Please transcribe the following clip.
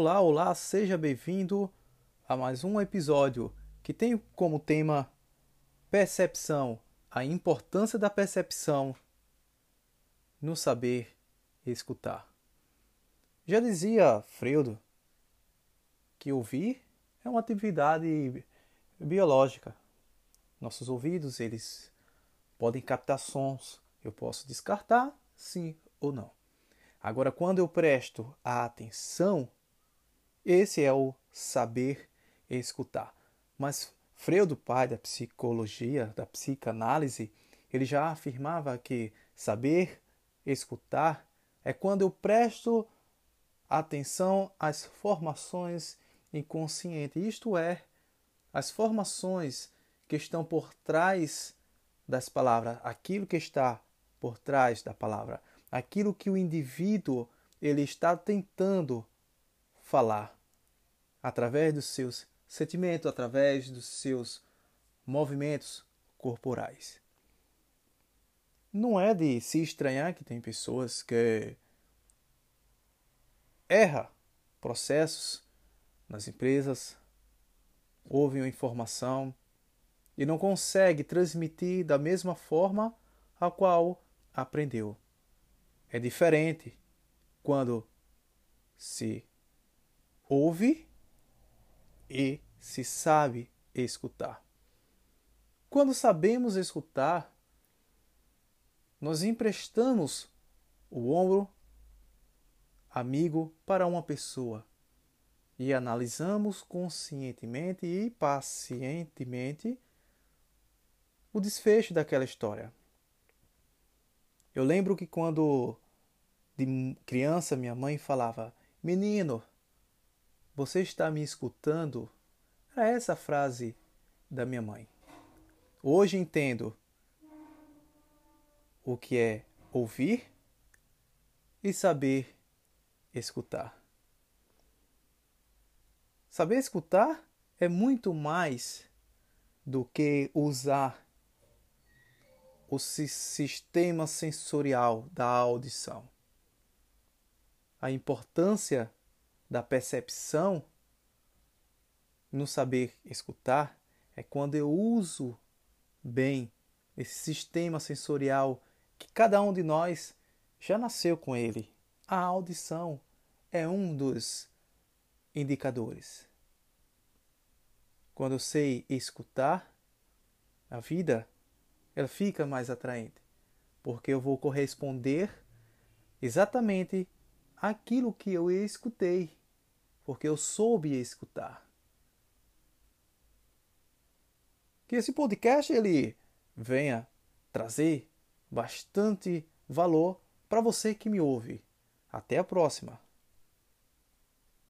Olá, olá, seja bem-vindo a mais um episódio que tem como tema percepção, a importância da percepção no saber escutar. Já dizia Freudo que ouvir é uma atividade biológica. Nossos ouvidos, eles podem captar sons. Eu posso descartar sim ou não. Agora, quando eu presto a atenção, esse é o saber escutar. Mas Freudo, pai da psicologia, da psicanálise, ele já afirmava que saber escutar é quando eu presto atenção às formações inconscientes, isto é, as formações que estão por trás das palavras, aquilo que está por trás da palavra, aquilo que o indivíduo ele está tentando falar através dos seus sentimentos, através dos seus movimentos corporais. Não é de se estranhar que tem pessoas que erra processos nas empresas, ouvem uma informação e não consegue transmitir da mesma forma a qual aprendeu. É diferente quando se ouve e se sabe escutar. Quando sabemos escutar, nós emprestamos o ombro amigo para uma pessoa e analisamos conscientemente e pacientemente o desfecho daquela história. Eu lembro que quando de criança minha mãe falava: Menino, você está me escutando? Era essa a frase da minha mãe. Hoje entendo o que é ouvir e saber escutar. Saber escutar é muito mais do que usar o sistema sensorial da audição. A importância da percepção no saber escutar é quando eu uso bem esse sistema sensorial que cada um de nós já nasceu com ele. A audição é um dos indicadores. Quando eu sei escutar, a vida ela fica mais atraente, porque eu vou corresponder exatamente aquilo que eu escutei, porque eu soube escutar. Que esse podcast ele venha trazer bastante valor para você que me ouve. Até a próxima.